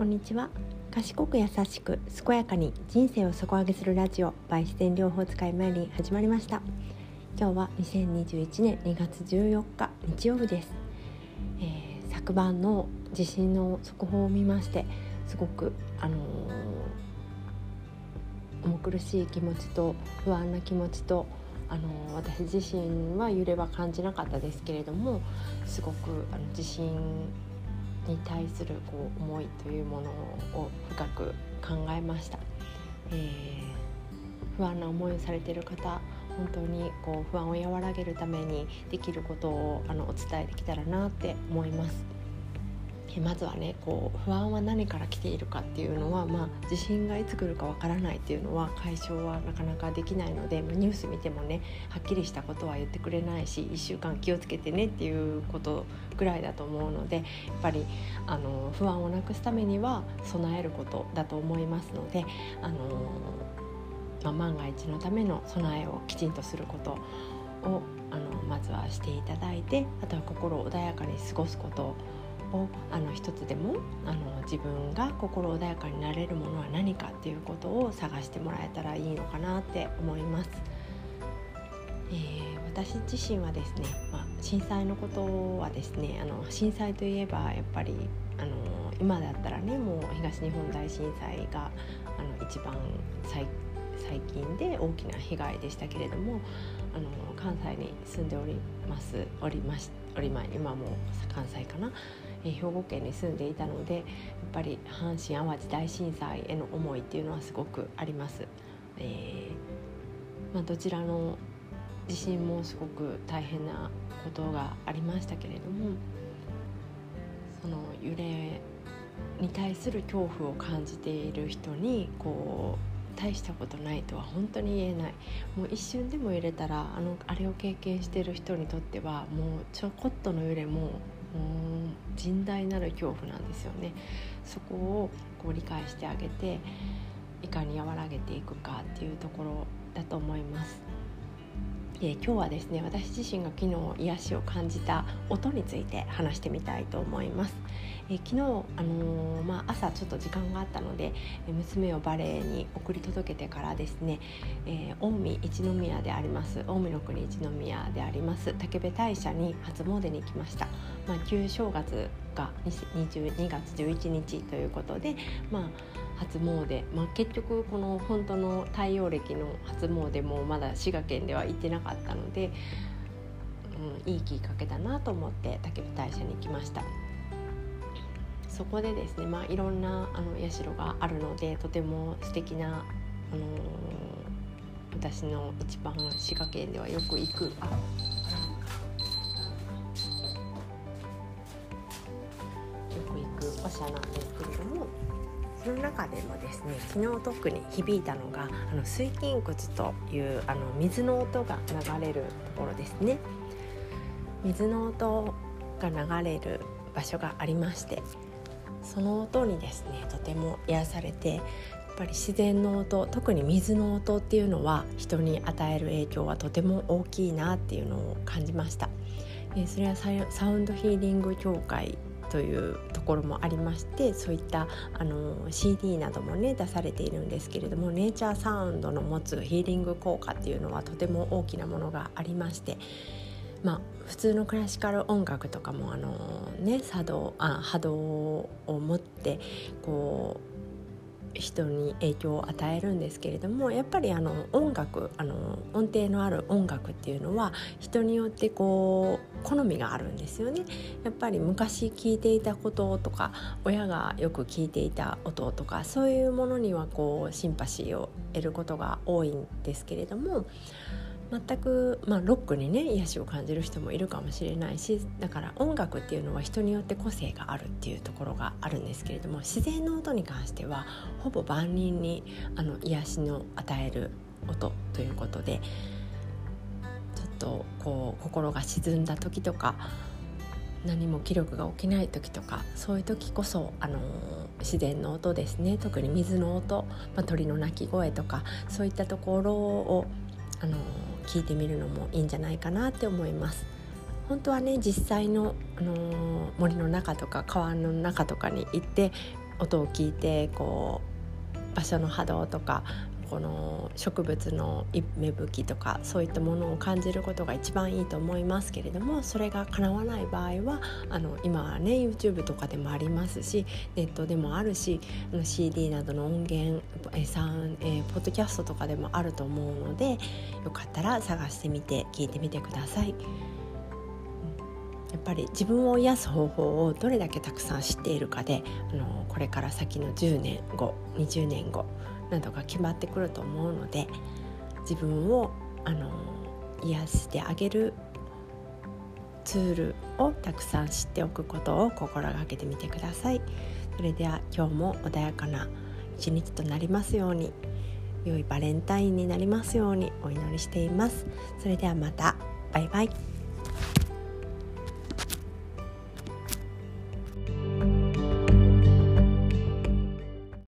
こんにちは。賢く優しく健やかに人生を底上げするラジオ by 自然療法使いマリン始まりました。今日は2021年2月14日日曜日です、えー、昨晩の地震の速報を見ましてすごくあのー、重苦しい気持ちと不安な気持ちとあの私自身は揺れは感じなかったですけれどもすごくあの地震に対するこう思いというものを深く考えました、えー、不安な思いをされている方本当にこう不安を和らげるためにできることをあのお伝えできたらなって思います。まずはねこう不安は何から来ているかっていうのは、まあ、地震がいつ来るかわからないっていうのは解消はなかなかできないので、まあ、ニュース見てもねはっきりしたことは言ってくれないし1週間気をつけてねっていうことぐらいだと思うのでやっぱりあの不安をなくすためには備えることだと思いますのであの、まあ、万が一のための備えをきちんとすることをあのまずはしていただいてあとは心を穏やかに過ごすことをあの一つでもあの自分が心穏やかになれるものは何かっていうことを探してもらえたらいいのかなって思います。えー、私自身はですね、まあ、震災のことはですねあの震災といえばやっぱりあの今だったらねもう東日本大震災があの一番最最近で大きな被害でしたけれどもあの関西に住んでおりますおりましおりま今も関西かなえ兵庫県に住んでいたのでやっぱり阪神・淡路大震災への思いっていうのはすごくあります。えー、まあ、どちらの地震もすごく大変なことがありましたけれどもその揺れに対する恐怖を感じている人にこう大したことないとは本当に言えないもう一瞬でも揺れたらあのあれを経験してる人にとってはもうちょこっとの揺れもうん甚大なる恐怖なんですよねそこをこう理解してあげていかに和らげていくかっていうところだと思います。で今日はですね私自身が昨日癒しを感じた音について話してみたいと思います。え昨日、あのー、まあ、朝ちょっと時間があったので娘をバレエに送り届けてからですね、えー、近江一宮であります近江の国一宮であります武部大社に初詣に行きました。まあ、旧正月が22月11日ということで、まあ、初詣、まあ、結局この本当の太陽暦の初詣もまだ滋賀県では行ってなかったので、うん、いいきっかけだなと思って武部大社に行きました。そこでですね、まあ、いろんなあの社があるのでとても素敵な、あのー、私の一番滋賀県ではよく行く。あ社なんですけれども。その中でもですね昨日特に響いたのがあの水筋窟というあの水の音が流れるところですね水の音が流れる場所がありましてその音にですねとても癒されてやっぱり自然の音特に水の音っていうのは人に与える影響はとても大きいなっていうのを感じました。それはサウンドヒーリング協会というころもありましてそういったあの CD などもね出されているんですけれどもネイチャーサウンドの持つヒーリング効果っていうのはとても大きなものがありまして。まあ、普通のクラシカル音楽とかもあの、ね、作動あ波動を持ってこう人に影響を与えるんですけれどもやっぱりあの音楽あの音程のある音楽っていうのは人によってこう好みがあるんですよね。やっぱり昔聞いていたこととか親がよく聞いていた音とかそういうものにはこうシンパシーを得ることが多いんですけれども全く、まあ、ロックにね癒しを感じる人もいるかもしれないしだから音楽っていうのは人によって個性があるっていうところがあるんですけれども自然の音に関してはほぼ万人にあの癒しの与える音ということでとこう心が沈んだ時とか何も気力が起きない時とかそういう時こそあの自然の音ですね特に水の音、まあ、鳥の鳴き声とかそういったところをあの聞いてみるのもいいんじゃないかなって思います。本当はね実際の、あの森の中とか川の中とかに行って音を聞いてこう場所の波動とかこの植物の芽吹きとかそういったものを感じることが一番いいと思いますけれどもそれが叶わない場合はあの今はね YouTube とかでもありますしネットでもあるしあの CD などの音源えサン、え、ポッドキャストとかでもあると思うのでよかったら探してみて聞いてみてください。やっぱり自分を癒す方法をどれだけたくさん知っているかであのこれから先の10年後20年後などが決まってくると思うので自分をあの癒してあげるツールをたくさん知っておくことを心がけてみてください。それでは今日も穏やかな一日となりますように良いバレンタインになりますようにお祈りしています。それではまた。バイバイ。